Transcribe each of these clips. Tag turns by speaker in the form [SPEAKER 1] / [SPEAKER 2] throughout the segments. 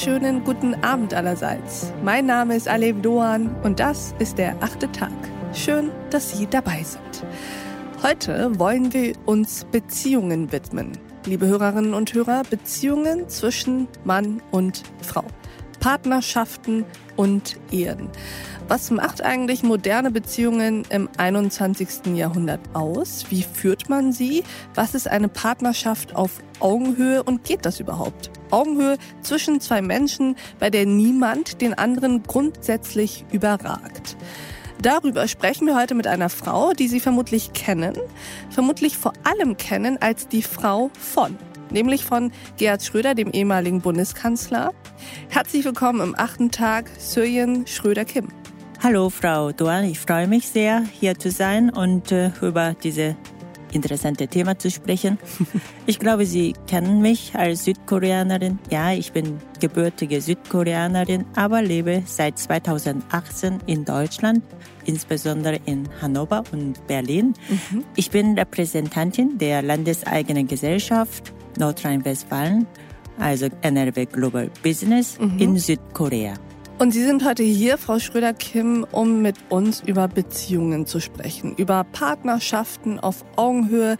[SPEAKER 1] wunderschönen guten Abend allerseits. Mein Name ist Alev Doan und das ist der achte Tag. Schön, dass Sie dabei sind. Heute wollen wir uns Beziehungen widmen. Liebe Hörerinnen und Hörer, Beziehungen zwischen Mann und Frau. Partnerschaften und Ehen. Was macht eigentlich moderne Beziehungen im 21. Jahrhundert aus? Wie führt man sie? Was ist eine Partnerschaft auf Augenhöhe und geht das überhaupt? Augenhöhe zwischen zwei Menschen, bei der niemand den anderen grundsätzlich überragt. Darüber sprechen wir heute mit einer Frau, die Sie vermutlich kennen, vermutlich vor allem kennen als die Frau von, nämlich von Gerhard Schröder, dem ehemaligen Bundeskanzler. Herzlich willkommen im achten Tag, Syrien Schröder-Kim.
[SPEAKER 2] Hallo Frau Duan, ich freue mich sehr, hier zu sein und äh, über diese interessante Thema zu sprechen. Ich glaube, Sie kennen mich als Südkoreanerin. Ja, ich bin gebürtige Südkoreanerin, aber lebe seit 2018 in Deutschland, insbesondere in Hannover und Berlin. Mhm. Ich bin Repräsentantin der landeseigenen Gesellschaft Nordrhein-Westfalen, also NRW Global Business mhm. in Südkorea.
[SPEAKER 1] Und Sie sind heute hier, Frau Schröder-Kim, um mit uns über Beziehungen zu sprechen, über Partnerschaften auf Augenhöhe.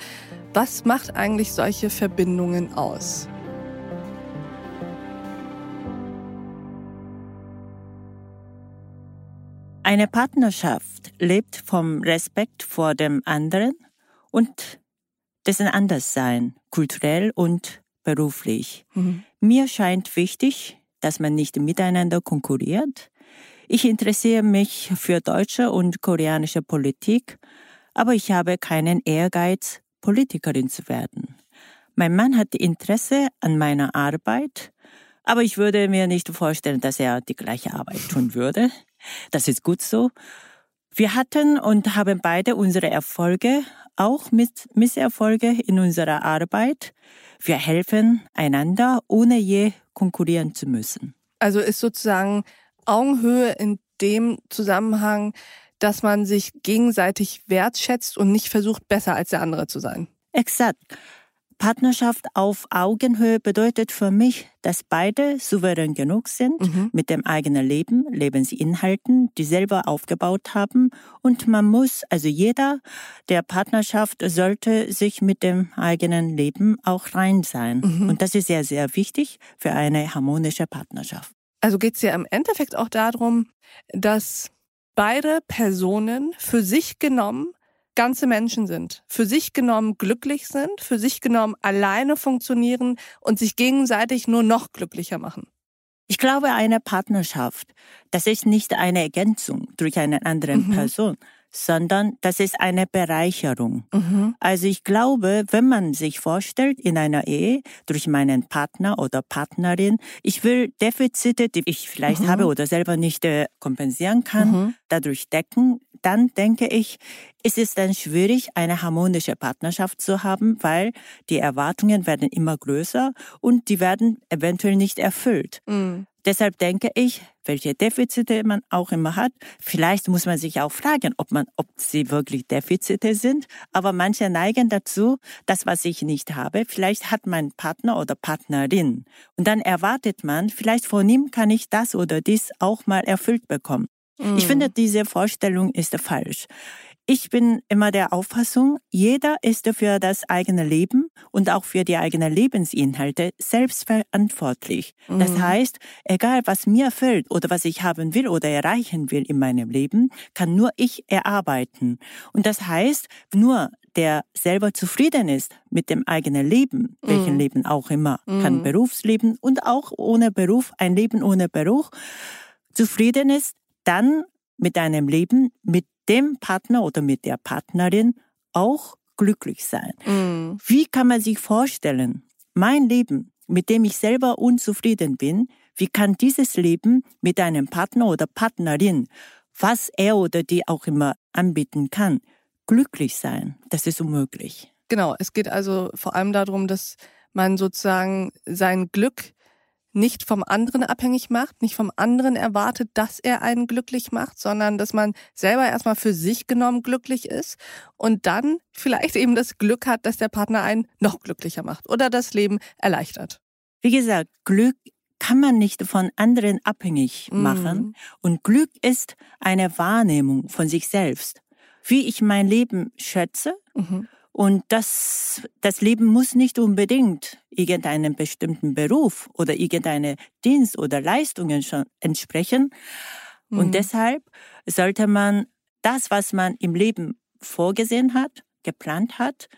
[SPEAKER 1] Was macht eigentlich solche Verbindungen aus?
[SPEAKER 2] Eine Partnerschaft lebt vom Respekt vor dem anderen und dessen Anderssein, kulturell und beruflich. Mhm. Mir scheint wichtig, dass man nicht miteinander konkurriert. Ich interessiere mich für deutsche und koreanische Politik, aber ich habe keinen Ehrgeiz, Politikerin zu werden. Mein Mann hat Interesse an meiner Arbeit, aber ich würde mir nicht vorstellen, dass er die gleiche Arbeit tun würde. Das ist gut so. Wir hatten und haben beide unsere Erfolge, auch mit Misserfolge in unserer Arbeit. Wir helfen einander, ohne je konkurrieren zu müssen.
[SPEAKER 1] Also ist sozusagen Augenhöhe in dem Zusammenhang, dass man sich gegenseitig wertschätzt und nicht versucht, besser als der andere zu sein.
[SPEAKER 2] Exakt. Partnerschaft auf Augenhöhe bedeutet für mich, dass beide souverän genug sind mhm. mit dem eigenen Leben, Lebensinhalten, die selber aufgebaut haben. Und man muss, also jeder der Partnerschaft sollte sich mit dem eigenen Leben auch rein sein. Mhm. Und das ist sehr, sehr wichtig für eine harmonische Partnerschaft.
[SPEAKER 1] Also geht es ja im Endeffekt auch darum, dass beide Personen für sich genommen ganze Menschen sind, für sich genommen glücklich sind, für sich genommen alleine funktionieren und sich gegenseitig nur noch glücklicher machen.
[SPEAKER 2] Ich glaube, eine Partnerschaft, das ist nicht eine Ergänzung durch eine andere mhm. Person, sondern das ist eine Bereicherung. Mhm. Also ich glaube, wenn man sich vorstellt in einer Ehe durch meinen Partner oder Partnerin, ich will Defizite, die ich vielleicht mhm. habe oder selber nicht äh, kompensieren kann, mhm. dadurch decken, dann denke ich, ist es dann schwierig, eine harmonische Partnerschaft zu haben, weil die Erwartungen werden immer größer und die werden eventuell nicht erfüllt. Mhm. Deshalb denke ich, welche Defizite man auch immer hat, vielleicht muss man sich auch fragen, ob man, ob sie wirklich Defizite sind. Aber manche neigen dazu, das, was ich nicht habe, vielleicht hat mein Partner oder Partnerin. Und dann erwartet man, vielleicht von ihm kann ich das oder dies auch mal erfüllt bekommen. Mhm. Ich finde, diese Vorstellung ist falsch. Ich bin immer der Auffassung, jeder ist für das eigene Leben und auch für die eigenen Lebensinhalte selbst verantwortlich. Mhm. Das heißt, egal was mir fällt oder was ich haben will oder erreichen will in meinem Leben, kann nur ich erarbeiten. Und das heißt, nur der selber zufrieden ist mit dem eigenen Leben, mhm. welchen Leben auch immer, mhm. kann Berufsleben und auch ohne Beruf, ein Leben ohne Beruf, zufrieden ist, dann mit einem Leben, mit dem Partner oder mit der Partnerin auch glücklich sein. Mhm. Wie kann man sich vorstellen, mein Leben, mit dem ich selber unzufrieden bin, wie kann dieses Leben mit einem Partner oder Partnerin, was er oder die auch immer anbieten kann, glücklich sein? Das ist unmöglich.
[SPEAKER 1] Genau, es geht also vor allem darum, dass man sozusagen sein Glück nicht vom anderen abhängig macht, nicht vom anderen erwartet, dass er einen glücklich macht, sondern dass man selber erstmal für sich genommen glücklich ist und dann vielleicht eben das Glück hat, dass der Partner einen noch glücklicher macht oder das Leben erleichtert.
[SPEAKER 2] Wie gesagt, Glück kann man nicht von anderen abhängig mhm. machen. Mhm. Und Glück ist eine Wahrnehmung von sich selbst. Wie ich mein Leben schätze. Mhm. Und das, das Leben muss nicht unbedingt irgendeinem bestimmten Beruf oder irgendeine Dienst oder Leistungen schon entsprechen. Mhm. Und deshalb sollte man das, was man im Leben vorgesehen hat, geplant hat,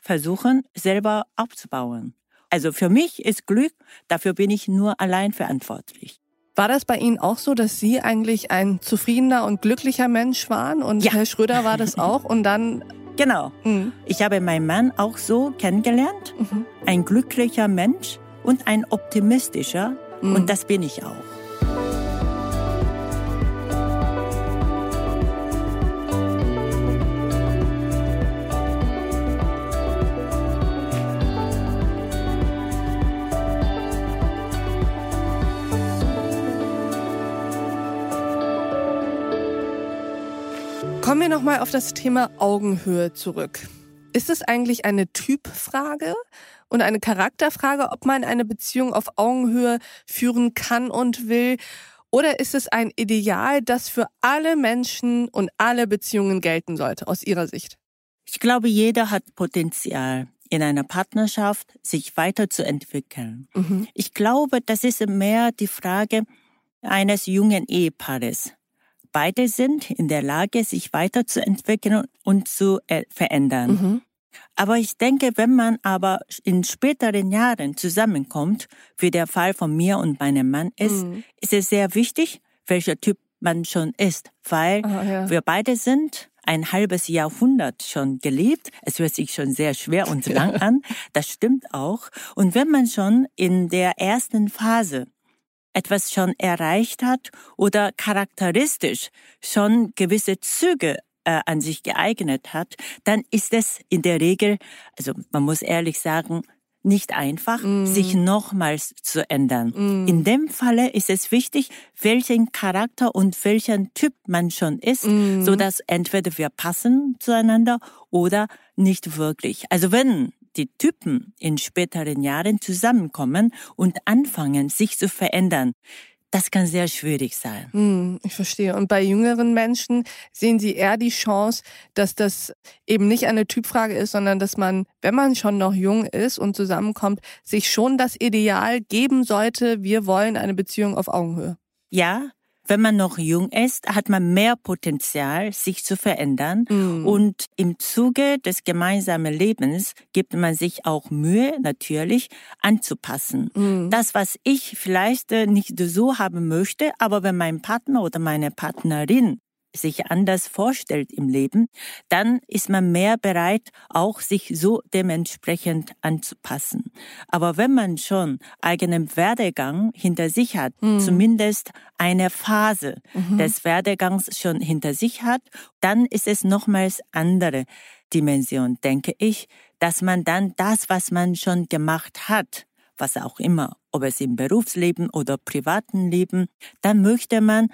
[SPEAKER 2] versuchen, selber aufzubauen. Also für mich ist Glück, dafür bin ich nur allein verantwortlich.
[SPEAKER 1] War das bei Ihnen auch so, dass Sie eigentlich ein zufriedener und glücklicher Mensch waren und ja. Herr Schröder war das auch und dann
[SPEAKER 2] Genau. Mhm. Ich habe meinen Mann auch so kennengelernt. Mhm. Ein glücklicher Mensch und ein optimistischer. Mhm. Und das bin ich auch.
[SPEAKER 1] Wir nochmal auf das Thema Augenhöhe zurück. Ist es eigentlich eine Typfrage und eine Charakterfrage, ob man eine Beziehung auf Augenhöhe führen kann und will? Oder ist es ein Ideal, das für alle Menschen und alle Beziehungen gelten sollte, aus Ihrer Sicht?
[SPEAKER 2] Ich glaube, jeder hat Potenzial in einer Partnerschaft, sich weiterzuentwickeln. Mhm. Ich glaube, das ist mehr die Frage eines jungen Ehepaares beide sind in der Lage, sich weiterzuentwickeln und zu äh, verändern. Mhm. Aber ich denke, wenn man aber in späteren Jahren zusammenkommt, wie der Fall von mir und meinem Mann ist, mhm. ist es sehr wichtig, welcher Typ man schon ist, weil ah, ja. wir beide sind ein halbes Jahrhundert schon gelebt. Es hört sich schon sehr schwer und lang an. Das stimmt auch. Und wenn man schon in der ersten Phase etwas schon erreicht hat oder charakteristisch schon gewisse Züge äh, an sich geeignet hat, dann ist es in der Regel, also man muss ehrlich sagen, nicht einfach, mm. sich nochmals zu ändern. Mm. In dem Falle ist es wichtig, welchen Charakter und welchen Typ man schon ist, mm. so dass entweder wir passen zueinander oder nicht wirklich. Also wenn die Typen in späteren Jahren zusammenkommen und anfangen, sich zu verändern. Das kann sehr schwierig sein.
[SPEAKER 1] Hm, ich verstehe. Und bei jüngeren Menschen sehen Sie eher die Chance, dass das eben nicht eine Typfrage ist, sondern dass man, wenn man schon noch jung ist und zusammenkommt, sich schon das Ideal geben sollte, wir wollen eine Beziehung auf Augenhöhe.
[SPEAKER 2] Ja, wenn man noch jung ist, hat man mehr Potenzial, sich zu verändern. Mhm. Und im Zuge des gemeinsamen Lebens gibt man sich auch Mühe, natürlich, anzupassen. Mhm. Das, was ich vielleicht äh, nicht so haben möchte, aber wenn mein Partner oder meine Partnerin sich anders vorstellt im Leben, dann ist man mehr bereit, auch sich so dementsprechend anzupassen. Aber wenn man schon eigenen Werdegang hinter sich hat, mhm. zumindest eine Phase mhm. des Werdegangs schon hinter sich hat, dann ist es nochmals andere Dimension, denke ich, dass man dann das, was man schon gemacht hat, was auch immer, ob es im Berufsleben oder privaten Leben, dann möchte man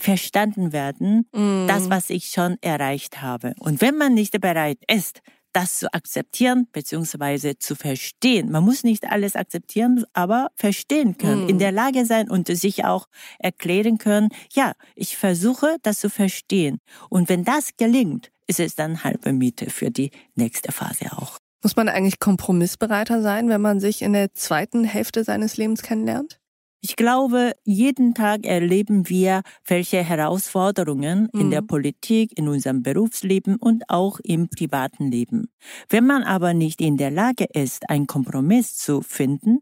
[SPEAKER 2] verstanden werden, mm. das, was ich schon erreicht habe. Und wenn man nicht bereit ist, das zu akzeptieren bzw. zu verstehen. Man muss nicht alles akzeptieren, aber verstehen können, mm. in der Lage sein und sich auch erklären können, ja, ich versuche das zu verstehen. Und wenn das gelingt, ist es dann halbe Miete für die nächste Phase auch.
[SPEAKER 1] Muss man eigentlich kompromissbereiter sein, wenn man sich in der zweiten Hälfte seines Lebens kennenlernt?
[SPEAKER 2] Ich glaube, jeden Tag erleben wir, welche Herausforderungen mhm. in der mhm. Politik, in unserem Berufsleben und auch im privaten Leben. Wenn man aber nicht in der Lage ist, einen Kompromiss zu finden,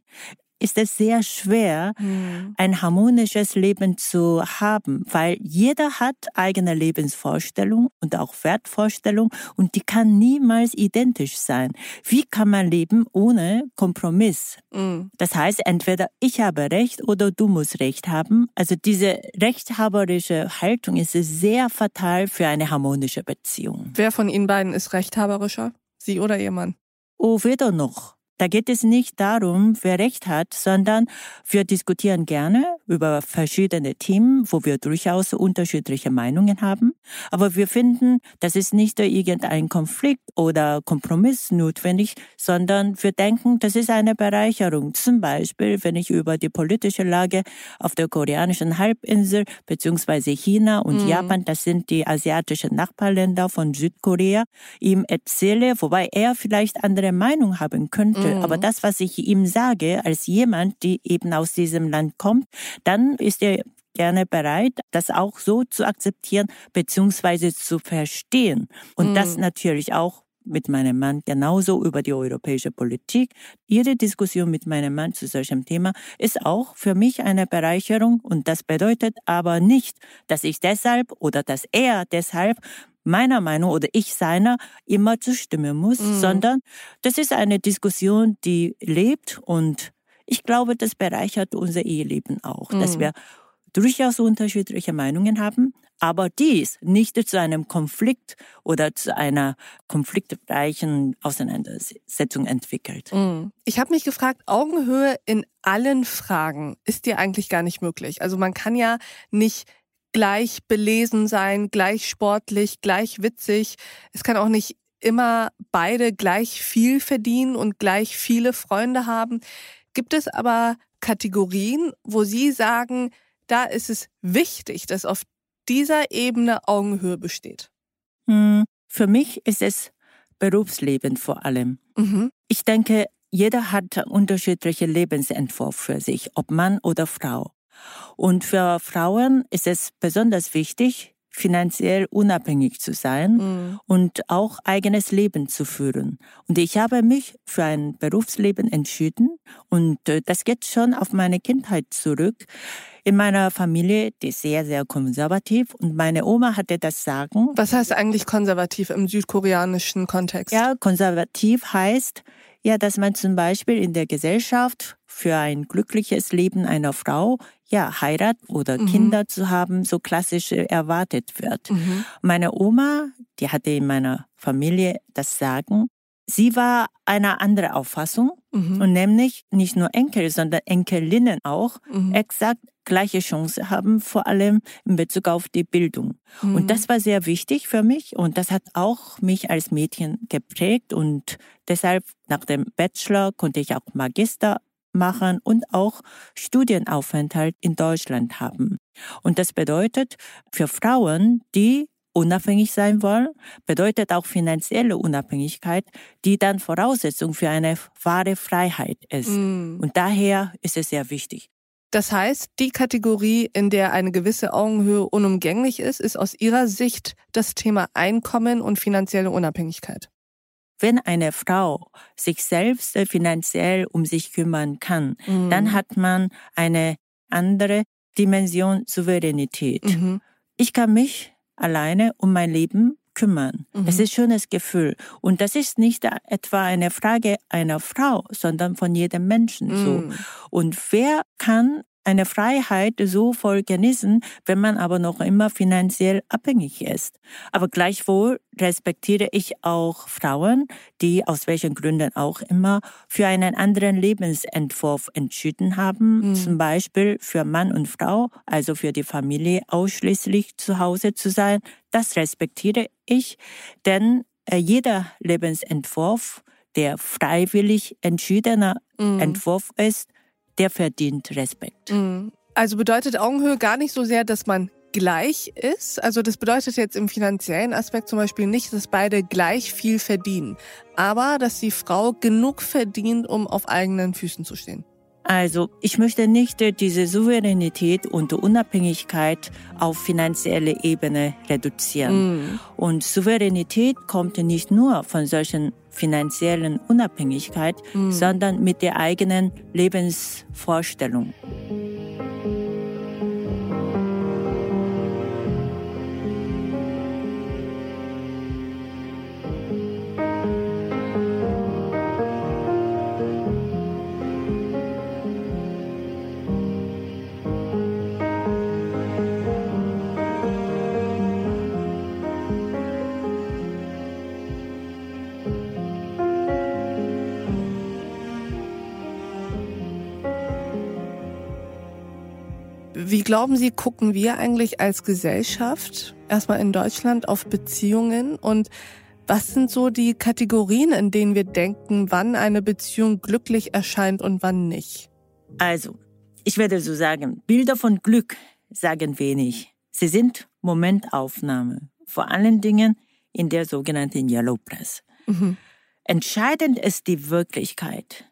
[SPEAKER 2] ist es sehr schwer, mhm. ein harmonisches Leben zu haben, weil jeder hat eigene Lebensvorstellung und auch Wertvorstellung und die kann niemals identisch sein. Wie kann man leben ohne Kompromiss? Mhm. Das heißt, entweder ich habe Recht oder du musst Recht haben. Also diese rechthaberische Haltung ist sehr fatal für eine harmonische Beziehung.
[SPEAKER 1] Wer von Ihnen beiden ist rechthaberischer? Sie oder Ihr Mann?
[SPEAKER 2] Oh, weder noch. Da geht es nicht darum, wer recht hat, sondern wir diskutieren gerne über verschiedene Themen, wo wir durchaus unterschiedliche Meinungen haben. Aber wir finden, das ist nicht irgendein Konflikt oder Kompromiss notwendig, sondern wir denken, das ist eine Bereicherung. Zum Beispiel, wenn ich über die politische Lage auf der koreanischen Halbinsel beziehungsweise China und mhm. Japan, das sind die asiatischen Nachbarländer von Südkorea, ihm erzähle, wobei er vielleicht andere Meinung haben könnte. Mhm. Aber das, was ich ihm sage, als jemand, die eben aus diesem Land kommt, dann ist er gerne bereit, das auch so zu akzeptieren beziehungsweise zu verstehen. Und mhm. das natürlich auch mit meinem Mann genauso über die europäische Politik. Jede Diskussion mit meinem Mann zu solchem Thema ist auch für mich eine Bereicherung und das bedeutet aber nicht, dass ich deshalb oder dass er deshalb meiner Meinung oder ich seiner immer zustimmen muss, mhm. sondern das ist eine Diskussion, die lebt und ich glaube, das bereichert unser Eheleben auch, mhm. dass wir durchaus unterschiedliche Meinungen haben, aber dies nicht zu einem Konflikt oder zu einer konfliktreichen Auseinandersetzung entwickelt.
[SPEAKER 1] Mhm. Ich habe mich gefragt, Augenhöhe in allen Fragen ist dir eigentlich gar nicht möglich. Also man kann ja nicht gleich belesen sein, gleich sportlich, gleich witzig. Es kann auch nicht immer beide gleich viel verdienen und gleich viele Freunde haben. Gibt es aber Kategorien, wo Sie sagen, da ist es wichtig, dass auf dieser Ebene Augenhöhe besteht?
[SPEAKER 2] Hm, für mich ist es Berufsleben vor allem. Mhm. Ich denke, jeder hat unterschiedliche Lebensentwurf für sich, ob Mann oder Frau. Und für Frauen ist es besonders wichtig, finanziell unabhängig zu sein mhm. und auch eigenes Leben zu führen. Und ich habe mich für ein Berufsleben entschieden und äh, das geht schon auf meine Kindheit zurück. In meiner Familie, die ist sehr, sehr konservativ und meine Oma hatte das Sagen.
[SPEAKER 1] Was heißt eigentlich konservativ im südkoreanischen Kontext?
[SPEAKER 2] Ja, konservativ heißt, ja, dass man zum Beispiel in der Gesellschaft für ein glückliches Leben einer Frau ja Heirat oder mhm. Kinder zu haben, so klassisch erwartet wird. Mhm. Meine Oma, die hatte in meiner Familie das Sagen. Sie war einer andere Auffassung mhm. und nämlich nicht nur Enkel, sondern Enkelinnen auch mhm. exakt gleiche Chance haben, vor allem in Bezug auf die Bildung. Mhm. Und das war sehr wichtig für mich und das hat auch mich als Mädchen geprägt und deshalb nach dem Bachelor konnte ich auch Magister machen und auch Studienaufenthalt in Deutschland haben. Und das bedeutet für Frauen, die unabhängig sein wollen, bedeutet auch finanzielle Unabhängigkeit, die dann Voraussetzung für eine wahre Freiheit ist. Mm. Und daher ist es sehr wichtig.
[SPEAKER 1] Das heißt, die Kategorie, in der eine gewisse Augenhöhe unumgänglich ist, ist aus Ihrer Sicht das Thema Einkommen und finanzielle Unabhängigkeit.
[SPEAKER 2] Wenn eine Frau sich selbst finanziell um sich kümmern kann, mhm. dann hat man eine andere Dimension Souveränität. Mhm. Ich kann mich alleine um mein Leben kümmern. Mhm. Das ist ein schönes Gefühl. Und das ist nicht etwa eine Frage einer Frau, sondern von jedem Menschen so. Mhm. Und wer kann eine Freiheit so voll genießen, wenn man aber noch immer finanziell abhängig ist. Aber gleichwohl respektiere ich auch Frauen, die aus welchen Gründen auch immer für einen anderen Lebensentwurf entschieden haben, mhm. zum Beispiel für Mann und Frau, also für die Familie ausschließlich zu Hause zu sein. Das respektiere ich, denn äh, jeder Lebensentwurf, der freiwillig entschiedener mhm. Entwurf ist, der verdient Respekt. Mhm.
[SPEAKER 1] Also bedeutet Augenhöhe gar nicht so sehr, dass man gleich ist. Also das bedeutet jetzt im finanziellen Aspekt zum Beispiel nicht, dass beide gleich viel verdienen, aber dass die Frau genug verdient, um auf eigenen Füßen zu stehen.
[SPEAKER 2] Also ich möchte nicht diese Souveränität und Unabhängigkeit auf finanzielle Ebene reduzieren. Mm. Und Souveränität kommt nicht nur von solchen finanziellen Unabhängigkeit, mm. sondern mit der eigenen Lebensvorstellung.
[SPEAKER 1] Wie glauben Sie, gucken wir eigentlich als Gesellschaft erstmal in Deutschland auf Beziehungen und was sind so die Kategorien, in denen wir denken, wann eine Beziehung glücklich erscheint und wann nicht?
[SPEAKER 2] Also, ich werde so sagen, Bilder von Glück sagen wenig. Sie sind Momentaufnahme, vor allen Dingen in der sogenannten Yellow Press. Mhm. Entscheidend ist die Wirklichkeit.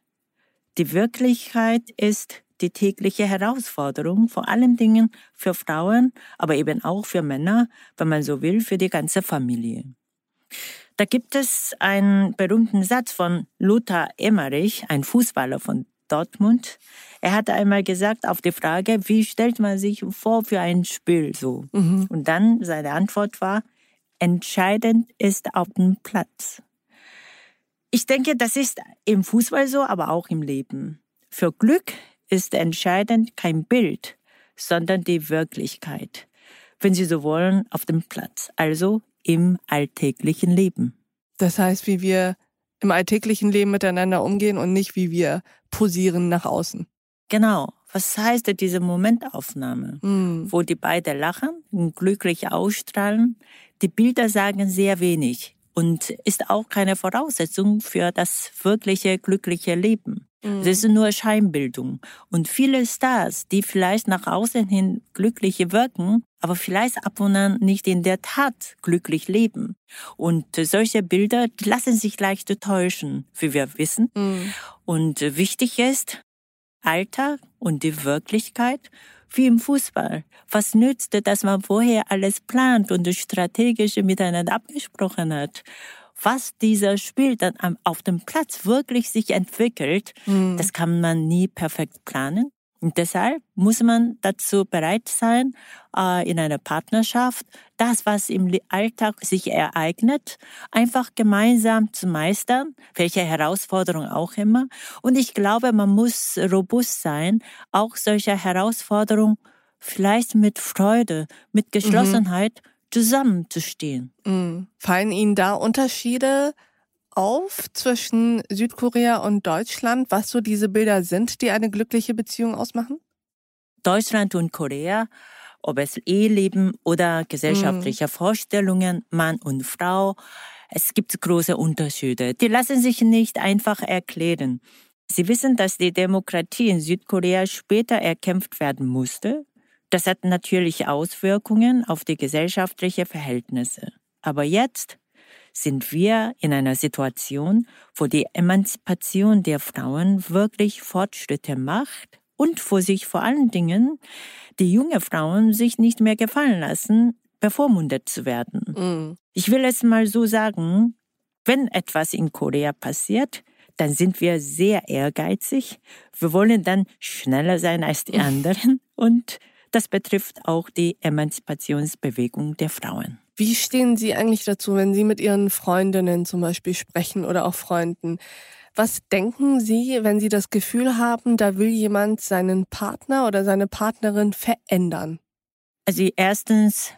[SPEAKER 2] Die Wirklichkeit ist die tägliche Herausforderung, vor allen Dingen für Frauen, aber eben auch für Männer, wenn man so will, für die ganze Familie. Da gibt es einen berühmten Satz von Lothar Emmerich, ein Fußballer von Dortmund. Er hatte einmal gesagt auf die Frage, wie stellt man sich vor für ein Spiel so? Mhm. Und dann seine Antwort war, entscheidend ist auf dem Platz. Ich denke, das ist im Fußball so, aber auch im Leben. Für Glück ist entscheidend kein Bild, sondern die Wirklichkeit. Wenn Sie so wollen, auf dem Platz, also im alltäglichen Leben.
[SPEAKER 1] Das heißt, wie wir im alltäglichen Leben miteinander umgehen und nicht wie wir posieren nach außen.
[SPEAKER 2] Genau. Was heißt diese Momentaufnahme, mm. wo die beiden lachen und glücklich ausstrahlen? Die Bilder sagen sehr wenig und ist auch keine Voraussetzung für das wirkliche glückliche Leben. Mhm. Das ist nur Scheinbildung. Und viele Stars, die vielleicht nach außen hin glücklich wirken, aber vielleicht ab und an nicht in der Tat glücklich leben. Und solche Bilder lassen sich leicht täuschen, wie wir wissen. Mhm. Und wichtig ist, Alltag und die Wirklichkeit wie im Fußball. Was nützt, dass man vorher alles plant und strategisch miteinander abgesprochen hat? Was dieser Spiel dann auf dem Platz wirklich sich entwickelt, mhm. das kann man nie perfekt planen. Und deshalb muss man dazu bereit sein, äh, in einer Partnerschaft das, was im Alltag sich ereignet, einfach gemeinsam zu meistern, welche Herausforderung auch immer. Und ich glaube, man muss robust sein, auch solche Herausforderungen vielleicht mit Freude, mit mhm. Geschlossenheit mhm zusammenzustehen.
[SPEAKER 1] Mhm. Fallen Ihnen da Unterschiede auf zwischen Südkorea und Deutschland, was so diese Bilder sind, die eine glückliche Beziehung ausmachen?
[SPEAKER 2] Deutschland und Korea, ob es Eheleben oder gesellschaftliche mhm. Vorstellungen, Mann und Frau, es gibt große Unterschiede. Die lassen sich nicht einfach erklären. Sie wissen, dass die Demokratie in Südkorea später erkämpft werden musste, das hat natürlich Auswirkungen auf die gesellschaftlichen Verhältnisse. Aber jetzt sind wir in einer Situation, wo die Emanzipation der Frauen wirklich Fortschritte macht und wo sich vor allen Dingen die junge Frauen sich nicht mehr gefallen lassen, bevormundet zu werden. Mm. Ich will es mal so sagen, wenn etwas in Korea passiert, dann sind wir sehr ehrgeizig. Wir wollen dann schneller sein als die anderen und das betrifft auch die Emanzipationsbewegung der Frauen.
[SPEAKER 1] Wie stehen Sie eigentlich dazu, wenn Sie mit Ihren Freundinnen zum Beispiel sprechen oder auch Freunden? Was denken Sie, wenn Sie das Gefühl haben, da will jemand seinen Partner oder seine Partnerin verändern?
[SPEAKER 2] Also erstens,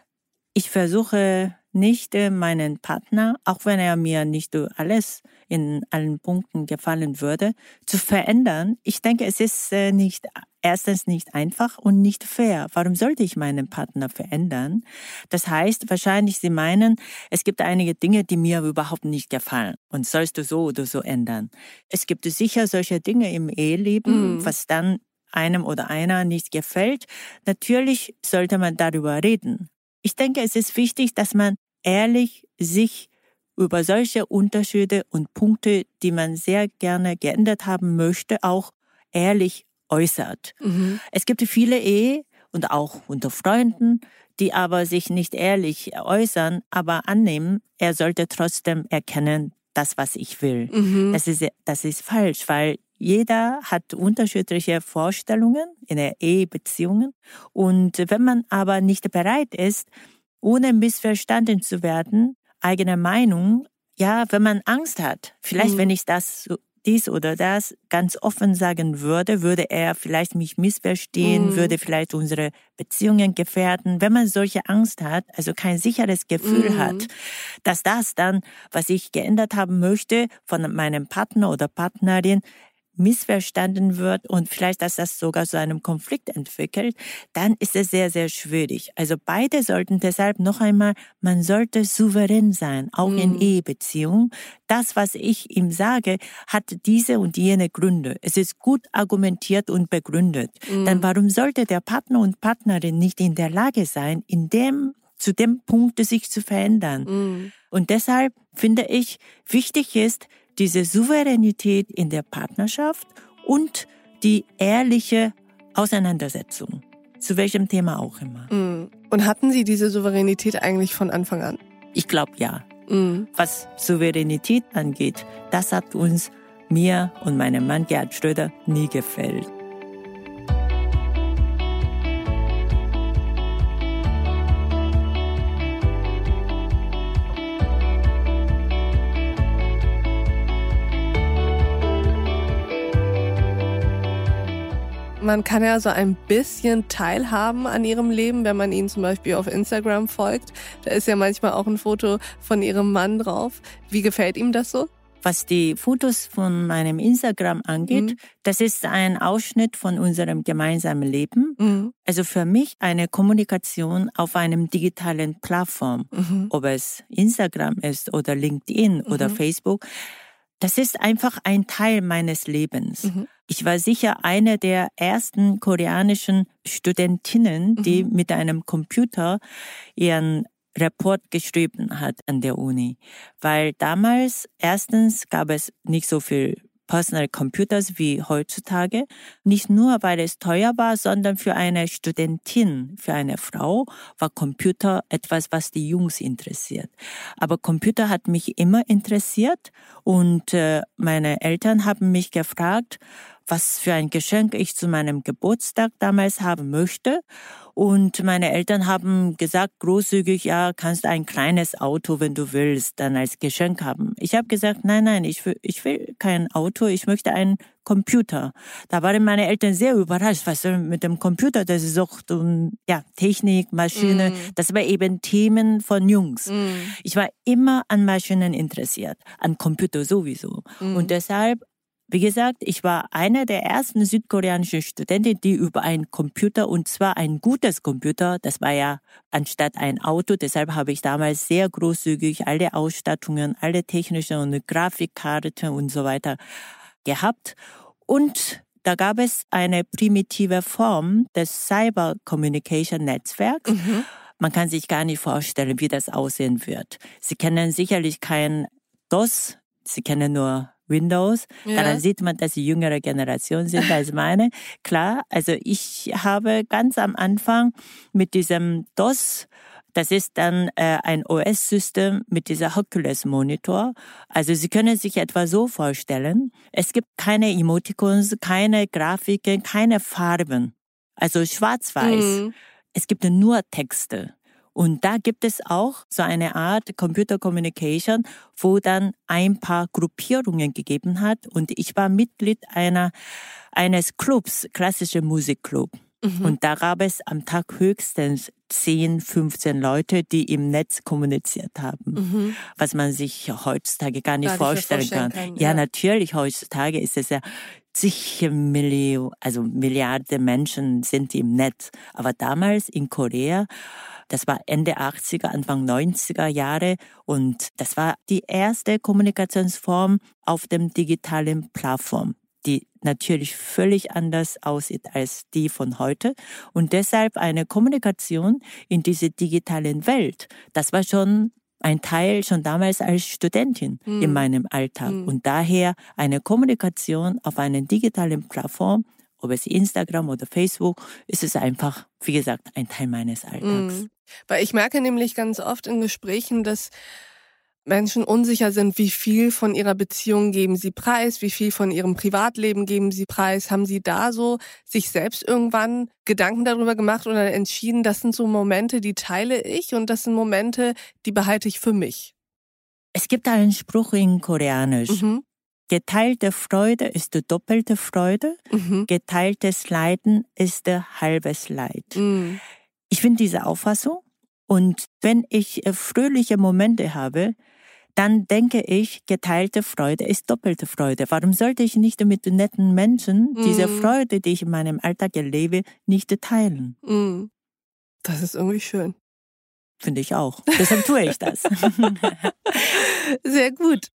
[SPEAKER 2] ich versuche nicht meinen Partner, auch wenn er mir nicht alles in allen Punkten gefallen würde, zu verändern. Ich denke, es ist äh, nicht erstens nicht einfach und nicht fair. Warum sollte ich meinen Partner verändern? Das heißt, wahrscheinlich Sie meinen, es gibt einige Dinge, die mir überhaupt nicht gefallen und sollst du so oder so ändern. Es gibt sicher solche Dinge im Eheleben, mhm. was dann einem oder einer nicht gefällt. Natürlich sollte man darüber reden. Ich denke, es ist wichtig, dass man ehrlich sich über solche Unterschiede und Punkte, die man sehr gerne geändert haben möchte, auch ehrlich äußert. Mhm. Es gibt viele Ehe und auch unter Freunden, die aber sich nicht ehrlich äußern, aber annehmen, er sollte trotzdem erkennen, das, was ich will. Mhm. Das, ist, das ist falsch, weil jeder hat unterschiedliche Vorstellungen in der Ehebeziehungen. Und wenn man aber nicht bereit ist, ohne missverstanden zu werden, eigene Meinung, ja, wenn man Angst hat, vielleicht mhm. wenn ich das dies oder das ganz offen sagen würde, würde er vielleicht mich missverstehen, mhm. würde vielleicht unsere Beziehungen gefährden. Wenn man solche Angst hat, also kein sicheres Gefühl mhm. hat, dass das dann, was ich geändert haben möchte, von meinem Partner oder Partnerin missverstanden wird und vielleicht, dass das sogar zu einem Konflikt entwickelt, dann ist es sehr, sehr schwierig. Also beide sollten deshalb noch einmal, man sollte souverän sein, auch mhm. in Ehebeziehungen. Das, was ich ihm sage, hat diese und jene Gründe. Es ist gut argumentiert und begründet. Mhm. Dann warum sollte der Partner und Partnerin nicht in der Lage sein, in dem zu dem Punkt sich zu verändern. Mhm. Und deshalb finde ich, wichtig ist, diese Souveränität in der Partnerschaft und die ehrliche Auseinandersetzung. Zu welchem Thema auch immer.
[SPEAKER 1] Mm. Und hatten Sie diese Souveränität eigentlich von Anfang an?
[SPEAKER 2] Ich glaube ja. Mm. Was Souveränität angeht, das hat uns, mir und meinem Mann Gerhard Schröder nie gefällt.
[SPEAKER 1] Man kann ja so ein bisschen teilhaben an ihrem Leben, wenn man ihnen zum Beispiel auf Instagram folgt. Da ist ja manchmal auch ein Foto von ihrem Mann drauf. Wie gefällt ihm das so?
[SPEAKER 2] Was die Fotos von meinem Instagram angeht, mhm. das ist ein Ausschnitt von unserem gemeinsamen Leben. Mhm. Also für mich eine Kommunikation auf einem digitalen Plattform, mhm. ob es Instagram ist oder LinkedIn oder mhm. Facebook. Das ist einfach ein Teil meines Lebens. Mhm. Ich war sicher eine der ersten koreanischen Studentinnen, die mhm. mit einem Computer ihren Report geschrieben hat an der Uni. Weil damals erstens gab es nicht so viel Personal Computers wie heutzutage. Nicht nur, weil es teuer war, sondern für eine Studentin, für eine Frau war Computer etwas, was die Jungs interessiert. Aber Computer hat mich immer interessiert und äh, meine Eltern haben mich gefragt, was für ein Geschenk ich zu meinem Geburtstag damals haben möchte. Und meine Eltern haben gesagt, großzügig, ja, kannst ein kleines Auto, wenn du willst, dann als Geschenk haben. Ich habe gesagt, nein, nein, ich will, ich will kein Auto, ich möchte einen Computer. Da waren meine Eltern sehr überrascht, was soll mit dem Computer, das ist auch ja, Technik, Maschine, mm. das war eben Themen von Jungs. Mm. Ich war immer an Maschinen interessiert, an Computer sowieso. Mm. Und deshalb wie gesagt, ich war einer der ersten südkoreanischen Studenten, die über einen Computer und zwar ein gutes Computer, das war ja anstatt ein Auto, deshalb habe ich damals sehr großzügig alle Ausstattungen, alle technischen und Grafikkarten und so weiter gehabt. Und da gab es eine primitive Form des Cyber Communication Netzwerks. Mhm. Man kann sich gar nicht vorstellen, wie das aussehen wird. Sie kennen sicherlich kein DOS, Sie kennen nur Windows. Ja. Daran sieht man, dass sie jüngere Generation sind als meine. Klar, also ich habe ganz am Anfang mit diesem DOS das ist dann äh, ein OS-System mit dieser Hercules-Monitor. Also Sie können sich etwa so vorstellen, es gibt keine Emoticons, keine Grafiken, keine Farben. Also schwarz-weiß. Mhm. Es gibt nur Texte. Und da gibt es auch so eine Art Computer Communication, wo dann ein paar Gruppierungen gegeben hat. Und ich war Mitglied einer, eines Clubs, klassische Musikclub. Mhm. Und da gab es am Tag höchstens 10, 15 Leute, die im Netz kommuniziert haben, mhm. was man sich heutzutage gar nicht vorstellen, vorstellen, kann. kann ja. ja. natürlich, heutzutage ist es ja zig Millionen, also Milliarden Menschen sind im Netz. Aber damals in Korea das war Ende 80er, Anfang 90er Jahre und das war die erste Kommunikationsform auf dem digitalen Plattform die natürlich völlig anders aussieht als die von heute. Und deshalb eine Kommunikation in diese digitalen Welt, das war schon ein Teil schon damals als Studentin mhm. in meinem Alltag. Mhm. Und daher eine Kommunikation auf einer digitalen Plattform ob es Instagram oder Facebook, ist es einfach, wie gesagt, ein Teil meines Alltags. Mhm.
[SPEAKER 1] Weil ich merke nämlich ganz oft in Gesprächen, dass Menschen unsicher sind, wie viel von ihrer Beziehung geben sie preis, wie viel von ihrem Privatleben geben sie preis. Haben sie da so sich selbst irgendwann Gedanken darüber gemacht oder entschieden, das sind so Momente, die teile ich und das sind Momente, die behalte ich für mich?
[SPEAKER 2] Es gibt einen Spruch in Koreanisch. Mhm. Geteilte Freude ist die doppelte Freude. Mhm. Geteiltes Leiden ist der halbes Leid. Mhm. Ich finde diese Auffassung. Und wenn ich äh, fröhliche Momente habe, dann denke ich, geteilte Freude ist doppelte Freude. Warum sollte ich nicht mit netten Menschen mm. diese Freude, die ich in meinem Alltag erlebe, nicht teilen? Mm.
[SPEAKER 1] Das ist irgendwie schön.
[SPEAKER 2] Finde ich auch. Deshalb tue ich das.
[SPEAKER 1] Sehr gut.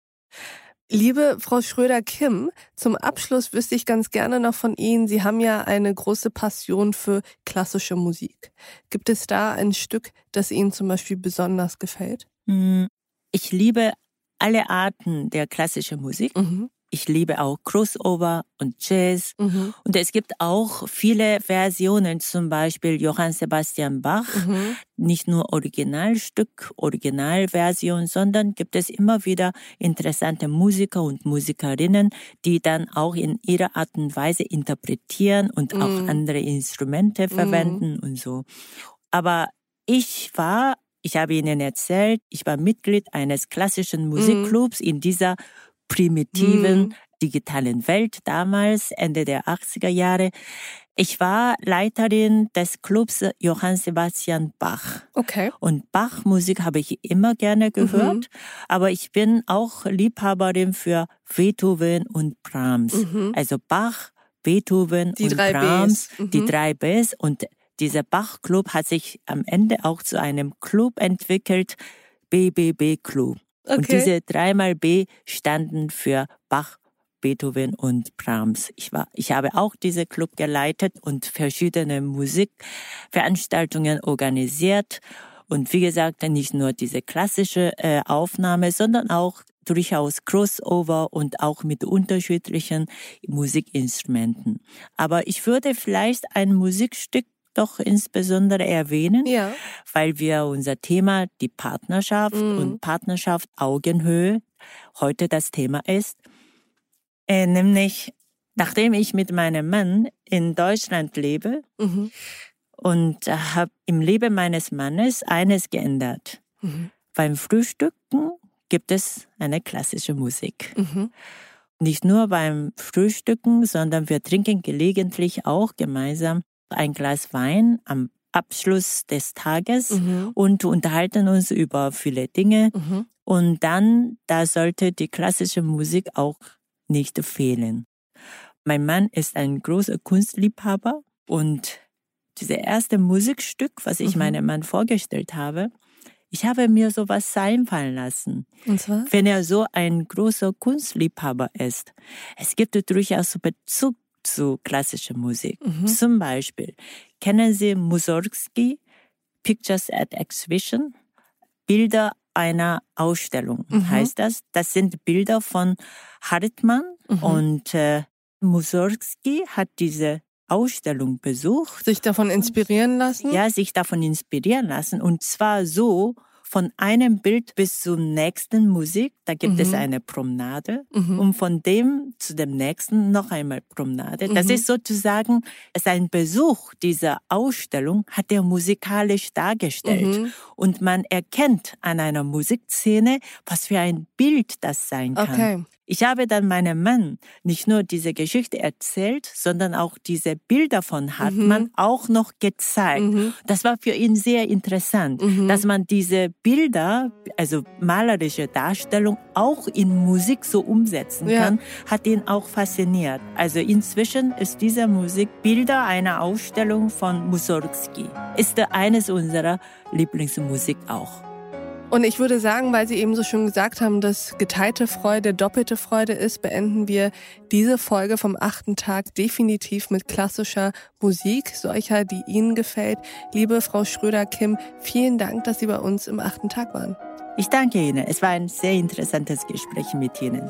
[SPEAKER 1] Liebe Frau Schröder-Kim, zum Abschluss wüsste ich ganz gerne noch von Ihnen, Sie haben ja eine große Passion für klassische Musik. Gibt es da ein Stück, das Ihnen zum Beispiel besonders gefällt?
[SPEAKER 2] Hm, ich liebe alle Arten der klassischen Musik. Mhm. Ich liebe auch Crossover und Jazz. Mhm. Und es gibt auch viele Versionen, zum Beispiel Johann Sebastian Bach. Mhm. Nicht nur Originalstück, Originalversion, sondern gibt es immer wieder interessante Musiker und Musikerinnen, die dann auch in ihrer Art und Weise interpretieren und auch mhm. andere Instrumente mhm. verwenden und so. Aber ich war ich habe Ihnen erzählt, ich war Mitglied eines klassischen Musikclubs mm. in dieser primitiven mm. digitalen Welt damals, Ende der 80er Jahre. Ich war Leiterin des Clubs Johann Sebastian Bach.
[SPEAKER 1] Okay.
[SPEAKER 2] Und Bach-Musik habe ich immer gerne gehört, mhm. aber ich bin auch Liebhaberin für Beethoven und Brahms. Mhm. Also Bach, Beethoven die und Brahms, mhm. die drei Bs und dieser Bach-Club hat sich am Ende auch zu einem Club entwickelt, BBB-Club. Okay. Und diese dreimal B standen für Bach, Beethoven und Brahms. Ich war, ich habe auch diese Club geleitet und verschiedene Musikveranstaltungen organisiert. Und wie gesagt, nicht nur diese klassische äh, Aufnahme, sondern auch durchaus Crossover und auch mit unterschiedlichen Musikinstrumenten. Aber ich würde vielleicht ein Musikstück doch insbesondere erwähnen, ja. weil wir unser Thema die Partnerschaft mhm. und Partnerschaft Augenhöhe heute das Thema ist. Äh, nämlich, nachdem ich mit meinem Mann in Deutschland lebe mhm. und habe im Leben meines Mannes eines geändert. Mhm. Beim Frühstücken gibt es eine klassische Musik. Mhm. Nicht nur beim Frühstücken, sondern wir trinken gelegentlich auch gemeinsam ein Glas Wein am Abschluss des Tages mhm. und unterhalten uns über viele Dinge. Mhm. Und dann, da sollte die klassische Musik auch nicht fehlen. Mein Mann ist ein großer Kunstliebhaber und dieses erste Musikstück, was ich mhm. meinem Mann vorgestellt habe, ich habe mir sowas einfallen lassen.
[SPEAKER 1] Und zwar?
[SPEAKER 2] Wenn er so ein großer Kunstliebhaber ist. Es gibt durchaus Bezug zu klassischer Musik. Mhm. Zum Beispiel, kennen Sie Mussorgsky, Pictures at Exhibition? Bilder einer Ausstellung mhm. heißt das. Das sind Bilder von Hartmann mhm. und äh, Mussorgsky hat diese Ausstellung besucht.
[SPEAKER 1] Sich davon inspirieren lassen?
[SPEAKER 2] Ja, sich davon inspirieren lassen. Und zwar so, von einem Bild bis zum nächsten Musik, da gibt mhm. es eine Promenade mhm. und von dem zu dem nächsten noch einmal Promenade. Das mhm. ist sozusagen sein Besuch dieser Ausstellung hat er musikalisch dargestellt mhm. und man erkennt an einer Musikszene, was für ein Bild das sein kann. Okay. Ich habe dann meinem Mann nicht nur diese Geschichte erzählt, sondern auch diese Bilder von Hartmann mhm. auch noch gezeigt. Mhm. Das war für ihn sehr interessant, mhm. dass man diese Bilder, also malerische Darstellung, auch in Musik so umsetzen ja. kann, hat ihn auch fasziniert. Also inzwischen ist diese Musik Bilder einer Ausstellung von Mussorgsky. Ist eines unserer Lieblingsmusik auch.
[SPEAKER 1] Und ich würde sagen, weil Sie eben so schön gesagt haben, dass geteilte Freude doppelte Freude ist, beenden wir diese Folge vom achten Tag definitiv mit klassischer Musik, solcher, die Ihnen gefällt. Liebe Frau Schröder-Kim, vielen Dank, dass Sie bei uns im achten Tag waren.
[SPEAKER 2] Ich danke Ihnen. Es war ein sehr interessantes Gespräch mit Ihnen.